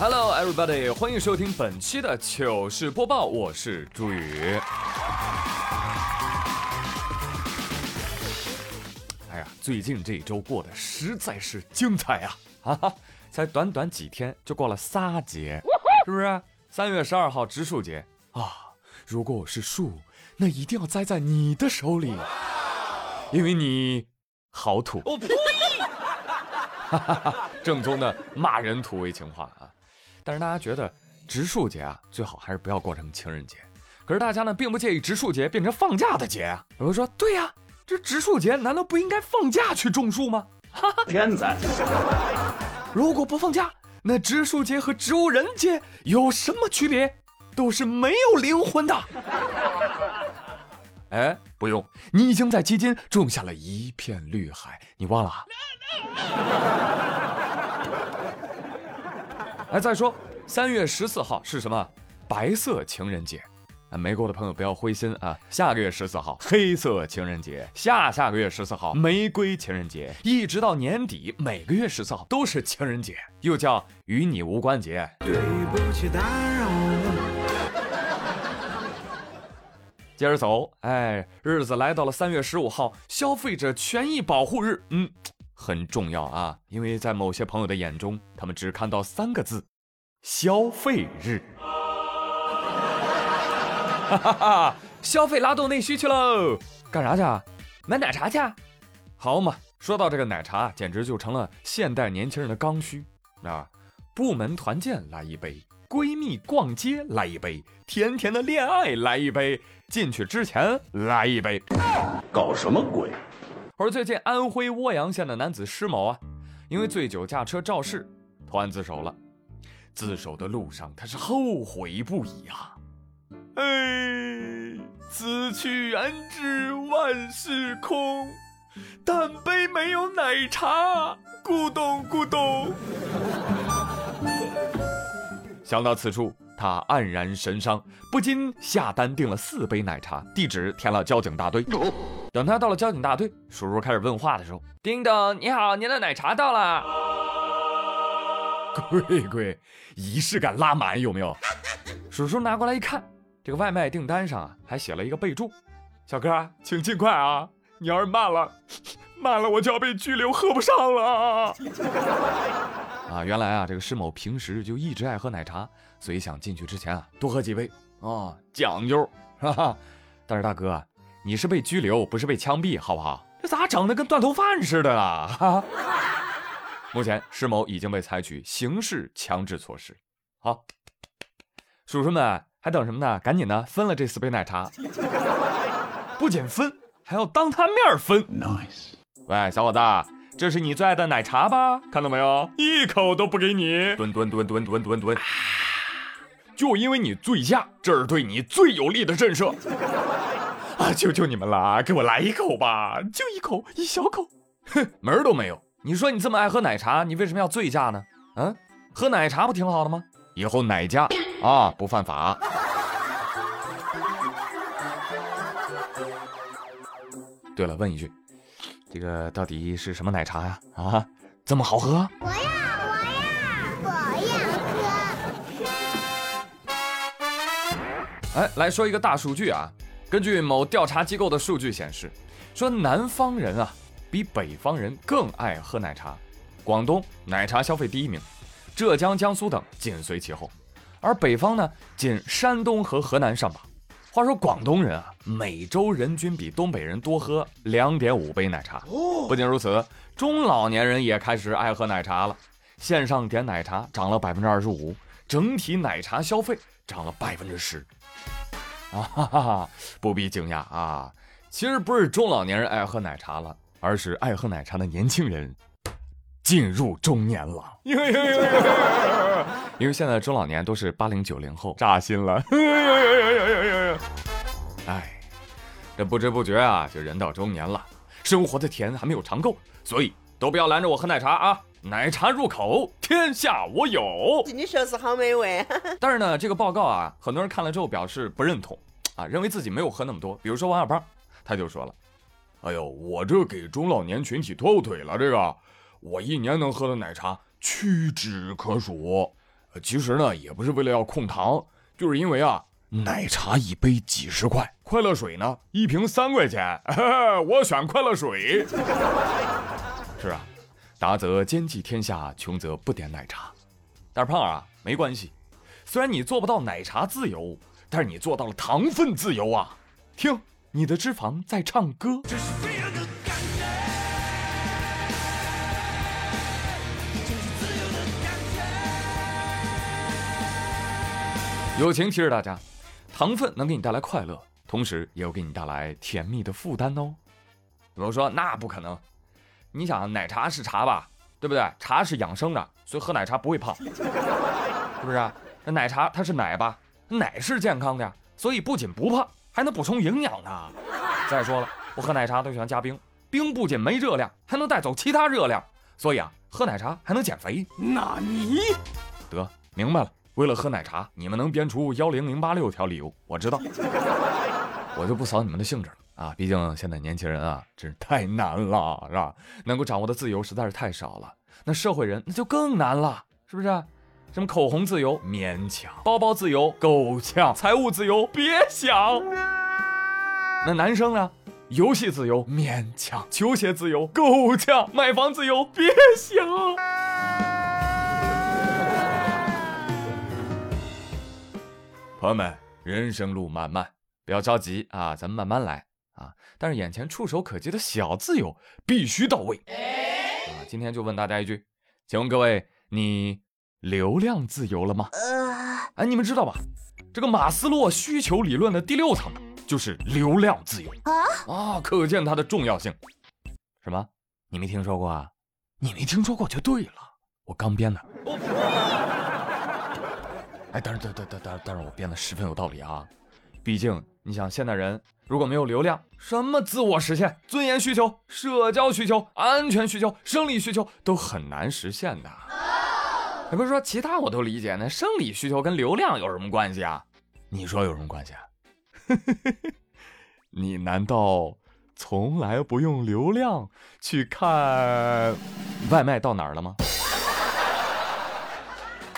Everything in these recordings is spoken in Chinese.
Hello everybody，欢迎收听本期的糗事播报，我是朱宇。哎呀，最近这一周过得实在是精彩啊！哈哈，才短短几天就过了仨节，是不是？三月十二号植树节啊！如果我是树，那一定要栽在你的手里，因为你好土。我呸！哈哈哈，正宗的骂人土味情话啊！但是大家觉得植树节啊，最好还是不要过成情人节。可是大家呢，并不介意植树节变成放假的节啊。有人说，对呀，这植树节难道不应该放假去种树吗？哈哈，天才！如果不放假，那植树节和植物人节有什么区别？都是没有灵魂的。哎，不用，你已经在基金种下了一片绿海，你忘了？哎，再说三月十四号是什么？白色情人节。啊，没过的朋友不要灰心啊，下个月十四号黑色情人节，下下个月十四号玫瑰情人节，一直到年底，每个月十四号都是情人节，又叫与你无关节。对不起，打扰接着走，哎，日子来到了三月十五号，消费者权益保护日，嗯，很重要啊，因为在某些朋友的眼中，他们只看到三个字：消费日。哈哈哈！消费拉动内需去喽，干啥去？啊买奶茶去？好嘛，说到这个奶茶，简直就成了现代年轻人的刚需啊！部门团建来一杯，闺蜜逛街来一杯，甜甜的恋爱来一杯，进去之前来一杯，搞什么鬼？而最近安徽涡阳县的男子施某啊，因为醉酒驾车肇事，投案自首了。自首的路上，他是后悔不已啊。哎，此去安知万事空，但杯没有奶茶，咕咚咕咚。想到此处，他黯然神伤，不禁下单订了四杯奶茶，地址填了交警大队。等他到了交警大队，叔叔开始问话的时候，叮咚，你好，您的奶茶到了。贵贵，仪式感拉满有没有？叔叔拿过来一看。这个外卖订单上啊，还写了一个备注：“小哥，请尽快啊！你要是慢了，慢了我就要被拘留，喝不上了。” 啊，原来啊，这个施某平时就一直爱喝奶茶，所以想进去之前啊多喝几杯啊，讲究，哈哈。但是大哥，你是被拘留，不是被枪毙，好不好？这咋整的跟断头饭似的啊？哈。目前施某已经被采取刑事强制措施。好，叔叔们。还等什么呢？赶紧的，分了这四杯奶茶。不仅分，还要当他面分。Nice。喂，小伙子，这是你最爱的奶茶吧？看到没有？一口都不给你。蹲蹲蹲蹲蹲蹲蹲。就因为你醉驾，这是对你最有利的震慑。啊！求求你们了，给我来一口吧，就一口，一小口。哼，门都没有。你说你这么爱喝奶茶，你为什么要醉驾呢？嗯，喝奶茶不挺好的吗？以后奶驾啊，不犯法。对了，问一句，这个到底是什么奶茶呀？啊，这么好喝？我要，我要，我要喝。哎，来说一个大数据啊，根据某调查机构的数据显示，说南方人啊比北方人更爱喝奶茶，广东奶茶消费第一名。浙江、江苏等紧随其后，而北方呢，仅山东和河南上榜。话说广东人啊，每周人均比东北人多喝两点五杯奶茶。不仅如此，中老年人也开始爱喝奶茶了。线上点奶茶涨了百分之二十五，整体奶茶消费涨了百分之十。啊哈哈，不必惊讶啊，其实不是中老年人爱喝奶茶了，而是爱喝奶茶的年轻人。进入中年了，因为现在中老年都是八零九零后，扎心了。哎，这不知不觉啊，就人到中年了，生活的甜还没有尝够，所以都不要拦着我喝奶茶啊！奶茶入口，天下我有。你说是好美味。但是呢，这个报告啊，很多人看了之后表示不认同啊，认为自己没有喝那么多。比如说王小胖，他就说了：“哎呦，我这给中老年群体拖后腿了，这个。”我一年能喝的奶茶屈指可数，呃其实呢，也不是为了要控糖，就是因为啊，奶茶一杯几十块，快乐水呢一瓶三块钱，我选快乐水。是啊，达则兼济天下，穷则不点奶茶。但是胖啊，没关系，虽然你做不到奶茶自由，但是你做到了糖分自由啊！听，你的脂肪在唱歌。友情提示大家，糖分能给你带来快乐，同时也有给你带来甜蜜的负担哦。有人说那不可能，你想奶茶是茶吧，对不对？茶是养生的，所以喝奶茶不会胖，是不是？那奶茶它是奶吧，奶是健康的呀，所以不仅不胖，还能补充营养呢。再说了，我喝奶茶都喜欢加冰，冰不仅没热量，还能带走其他热量，所以啊，喝奶茶还能减肥。那你得明白了，为了喝奶茶，你们能编出幺零零八六条理由，我知道，我就不扫你们的兴致了啊！毕竟现在年轻人啊，真是太难了，是吧？能够掌握的自由实在是太少了。那社会人那就更难了，是不是？什么口红自由勉强，包包自由够呛，财务自由别想。那男生呢？游戏自由勉强，球鞋自由够呛，买房自由别想。朋友们，人生路漫漫，不要着急啊，咱们慢慢来啊。但是眼前触手可及的小自由必须到位啊！今天就问大家一句，请问各位，你流量自由了吗？哎，你们知道吧？这个马斯洛需求理论的第六层就是流量自由啊啊，可见它的重要性。什么？你没听说过啊？你没听说过就对了，我刚编的。哎，当然，当然，当然，当然，我编的十分有道理啊！毕竟，你想，现代人如果没有流量，什么自我实现、尊严需求、社交需求、安全需求、生理需求都很难实现的。也不是说其他我都理解，那生理需求跟流量有什么关系啊？你说有什么关系啊？你难道从来不用流量去看外卖到哪儿了吗？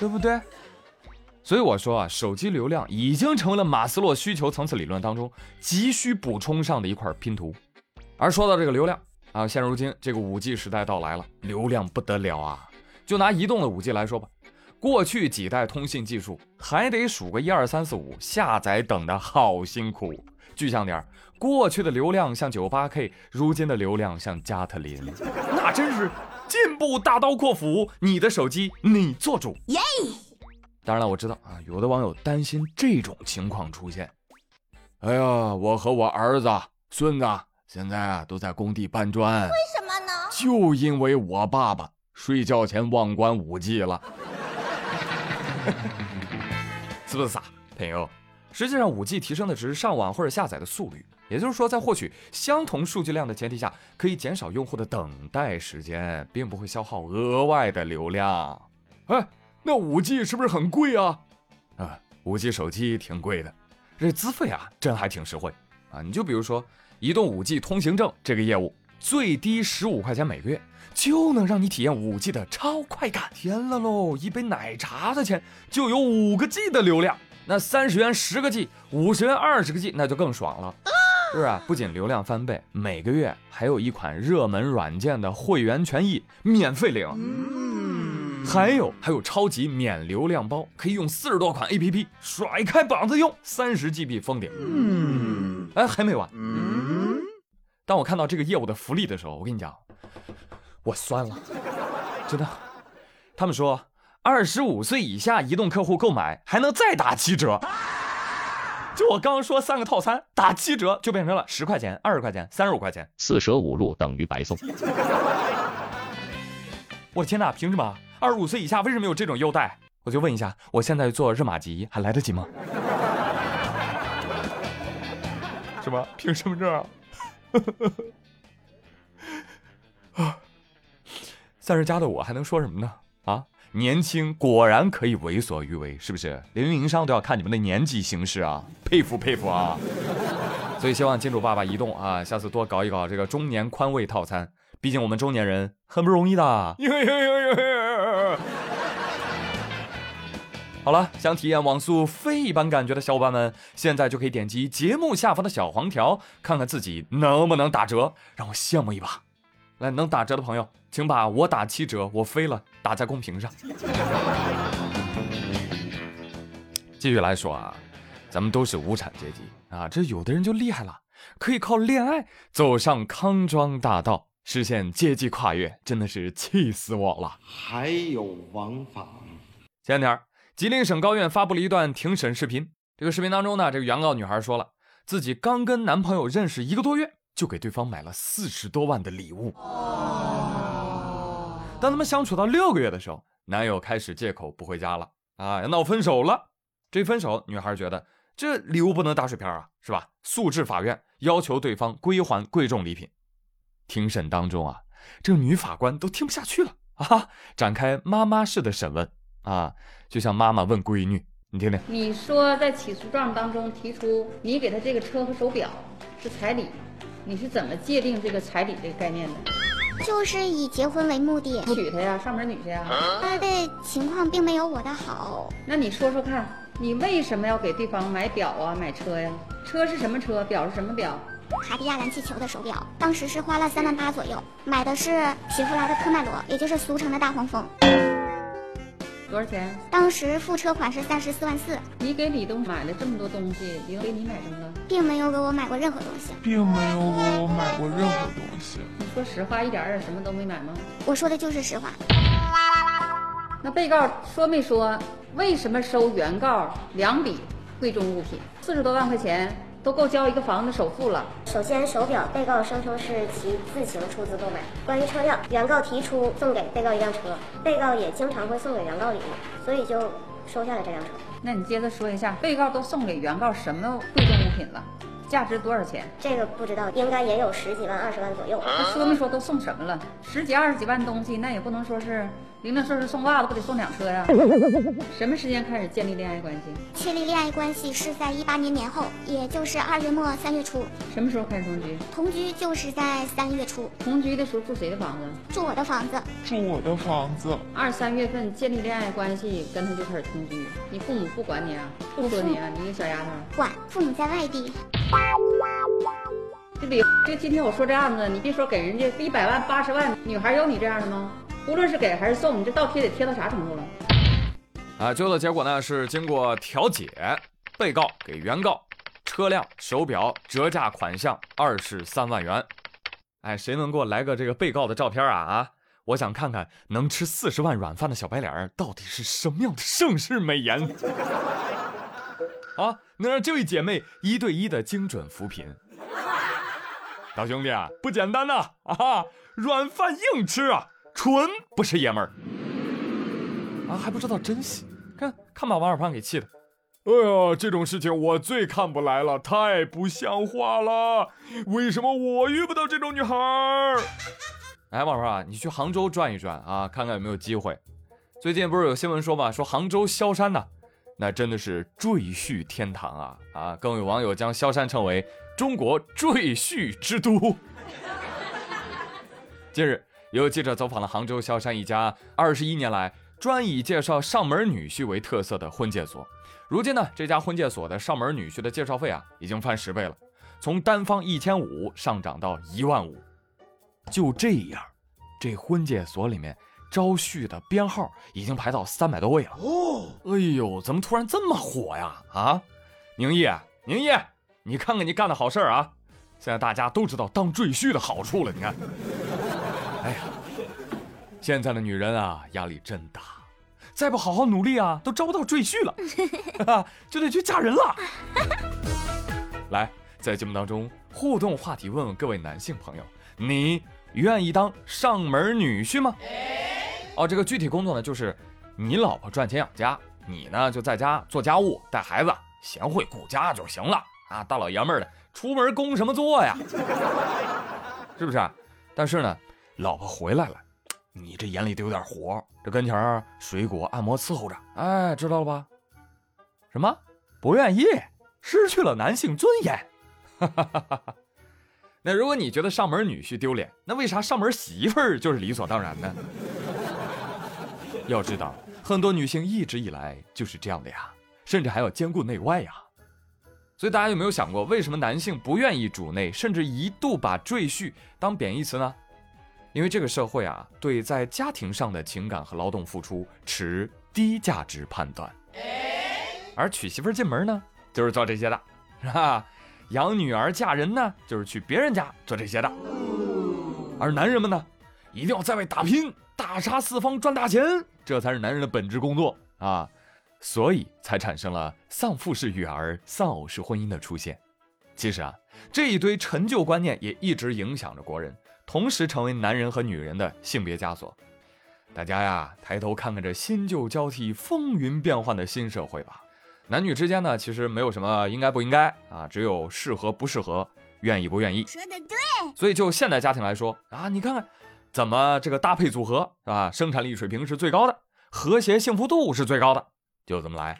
对不对？所以我说啊，手机流量已经成为了马斯洛需求层次理论当中急需补充上的一块拼图。而说到这个流量啊，现如今这个五 G 时代到来了，流量不得了啊！就拿移动的五 G 来说吧，过去几代通信技术还得数个一二三四五，下载等的好辛苦。具象点儿，过去的流量像九八 K，如今的流量像加特林，那真是进步大刀阔斧。你的手机你做主，耶！当然了，我知道啊，有的网友担心这种情况出现。哎呀，我和我儿子、孙子现在啊都在工地搬砖，为什么呢？就因为我爸爸睡觉前忘关五 G 了，是不是傻朋友？实际上，五 G 提升的只是上网或者下载的速率，也就是说，在获取相同数据量的前提下，可以减少用户的等待时间，并不会消耗额外的流量。哎。那五 G 是不是很贵啊？啊，五 G 手机挺贵的，这资费啊，真还挺实惠啊。你就比如说移动五 G 通行证这个业务，最低十五块钱每个月，就能让你体验五 G 的超快感。天了喽，一杯奶茶的钱就有五个 G 的流量，那三十元十个 G，五十元二十个 G，那就更爽了，是不是？不仅流量翻倍，每个月还有一款热门软件的会员权益免费领。还有还有超级免流量包，可以用四十多款 A P P 甩开膀子用，三十 G B 封顶。嗯，哎，还没完。嗯，当我看到这个业务的福利的时候，我跟你讲，我酸了，真的。他们说，二十五岁以下移动客户购买还能再打七折。就我刚说三个套餐打七折，就变成了十块钱、二十块钱、三十五块钱，四舍五入等于白送。我的天哪，凭什么？二十五岁以下为什么有这种优待？我就问一下，我现在做热玛吉还来得及吗？什么？凭什么证？啊！三十加的我还能说什么呢？啊，年轻果然可以为所欲为，是不是？连运营商都要看你们的年纪行事啊！佩服佩服啊！所以希望金主爸爸移动啊，下次多搞一搞这个中年宽慰套餐。毕竟我们中年人很不容易的。好了，想体验网速飞一般感觉的小伙伴们，现在就可以点击节目下方的小黄条，看看自己能不能打折，让我羡慕一把。来，能打折的朋友，请把我打七折，我飞了打在公屏上。继续来说啊，咱们都是无产阶级啊，这有的人就厉害了，可以靠恋爱走上康庄大道，实现阶级跨越，真的是气死我了。还有王法吗？前两天，吉林省高院发布了一段庭审视频。这个视频当中呢，这个原告女孩说了，自己刚跟男朋友认识一个多月，就给对方买了四十多万的礼物。当他们相处到六个月的时候，男友开始借口不回家了，啊，要闹分手了。这一分手，女孩觉得这礼物不能打水漂啊，是吧？诉至法院，要求对方归还贵重礼品。庭审当中啊，这个女法官都听不下去了啊，展开妈妈式的审问啊，就像妈妈问闺女，你听听，你说在起诉状当中提出你给他这个车和手表是彩礼，你是怎么界定这个彩礼这个概念的？就是以结婚为目的。娶她呀，上门女婿呀？他的情况并没有我的好。那你说说看，你为什么要给对方买表啊，买车呀？车是什么车？表是什么表？卡地亚蓝气球的手表，当时是花了三万八左右，买的是皮弗莱的科迈罗，也就是俗称的大黄蜂。多少钱？当时付车款是三十四万四，你给李东买了这么多东西，李东给你买什么了？并没有给我买过任何东西。并没有给我买过任何东西。你说实话，一点儿也什么都没买吗？我说的就是实话。那被告说没说为什么收原告两笔贵重物品，四十多万块钱都够交一个房子首付了？首先，手表被告声称是其自行出资购买。关于车辆，原告提出送给被告一辆车，被告也经常会送给原告礼物，所以就收下了这辆车。那你接着说一下，被告都送给原告什么贵重物品了？价值多少钱？这个不知道，应该也有十几万、二十万左右。他说没说都送什么了？十几二十几万东西，那也不能说是零零碎碎送袜子，不得送两车呀？什么时间开始建立恋爱关系？确立恋爱关系是在一八年年后，也就是二月末三月初。什么时候开始同居？同居就是在三月初，同居的时候住谁的房子？住我的房子。住我的房子，二三月份建立恋爱关系，跟他就开始同居。你父母不管你啊，不说你啊，你一个小丫头。管父母在外地，这这里就今天我说这案子，你别说给人家一百万、八十万，女孩有你这样的吗？无论是给还是送，你这倒贴得贴到啥程度了？啊，最后的结果呢是经过调解，被告给原告车辆、手表折价款项二十三万元。哎，谁能给我来个这个被告的照片啊？啊，我想看看能吃四十万软饭的小白脸到底是什么样的盛世美颜。啊，能让这位姐妹一对一的精准扶贫。大兄弟啊，不简单呐！啊，软饭硬吃啊，纯不是爷们儿。啊，还不知道珍惜，看看把王小胖给气的。哎呀，这种事情我最看不来了，太不像话了！为什么我遇不到这种女孩儿？哎，王小胖，你去杭州转一转啊，看看有没有机会。最近不是有新闻说嘛，说杭州萧山呐，那真的是赘婿天堂啊啊！更有网友将萧山称为中国赘婿之都。近日，有记者走访了杭州萧山一家二十一年来专以介绍上门女婿为特色的婚介所。如今呢，这家婚介所的上门女婿的介绍费啊，已经翻十倍了，从单方一千五上涨到一万五。就这样，这婚介所里面招婿的编号已经排到三百多位了。哦，哎呦，怎么突然这么火呀？啊，宁毅，宁毅，你看看你干的好事儿啊！现在大家都知道当赘婿的好处了，你看。哎呀，现在的女人啊，压力真大，再不好好努力啊，都招不到赘婿了，就得去嫁人了。来，在节目当中互动话题，问问各位男性朋友，你愿意当上门女婿吗？哦，这个具体工作呢，就是你老婆赚钱养家，你呢就在家做家务、带孩子，贤惠顾家就行了啊！大老爷们儿的，出门攻什么作呀？是不是？但是呢，老婆回来了，你这眼里得有点活，这跟前水果按摩伺候着，哎，知道了吧？什么？不愿意？失去了男性尊严？那如果你觉得上门女婿丢脸，那为啥上门媳妇儿就是理所当然呢？要知道，很多女性一直以来就是这样的呀，甚至还要兼顾内外呀。所以大家有没有想过，为什么男性不愿意主内，甚至一度把赘婿当贬义词呢？因为这个社会啊，对在家庭上的情感和劳动付出持低价值判断，而娶媳妇进门呢，就是做这些的，是吧？养女儿嫁人呢，就是去别人家做这些的。而男人们呢，一定要在外打拼，大杀四方赚大钱，这才是男人的本职工作啊！所以才产生了丧父式育儿、丧偶式婚姻的出现。其实啊，这一堆陈旧观念也一直影响着国人，同时成为男人和女人的性别枷锁。大家呀，抬头看看这新旧交替、风云变幻的新社会吧。男女之间呢，其实没有什么应该不应该啊，只有适合不适合，愿意不愿意。说的对。所以就现代家庭来说啊，你看看怎么这个搭配组合是吧？生产力水平是最高的，和谐幸福度是最高的，就这么来。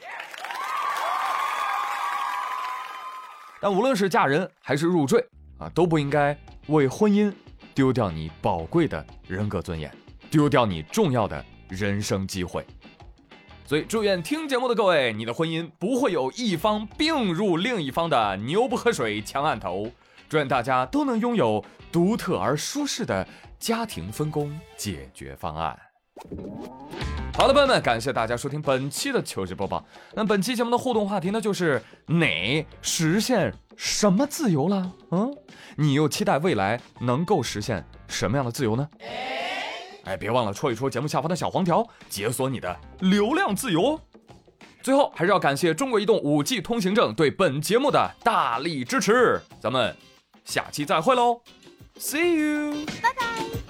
但无论是嫁人还是入赘啊，都不应该为婚姻丢掉你宝贵的人格尊严，丢掉你重要的人生机会。所以，祝愿听节目的各位，你的婚姻不会有一方并入另一方的牛不喝水强按头。祝愿大家都能拥有独特而舒适的家庭分工解决方案。好的，朋友们，感谢大家收听本期的糗事播报。那本期节目的互动话题呢，就是你实现什么自由了？嗯，你又期待未来能够实现什么样的自由呢？哎，别忘了戳一戳节目下方的小黄条，解锁你的流量自由。最后，还是要感谢中国移动五 G 通行证对本节目的大力支持。咱们下期再会喽 See you. Bye bye.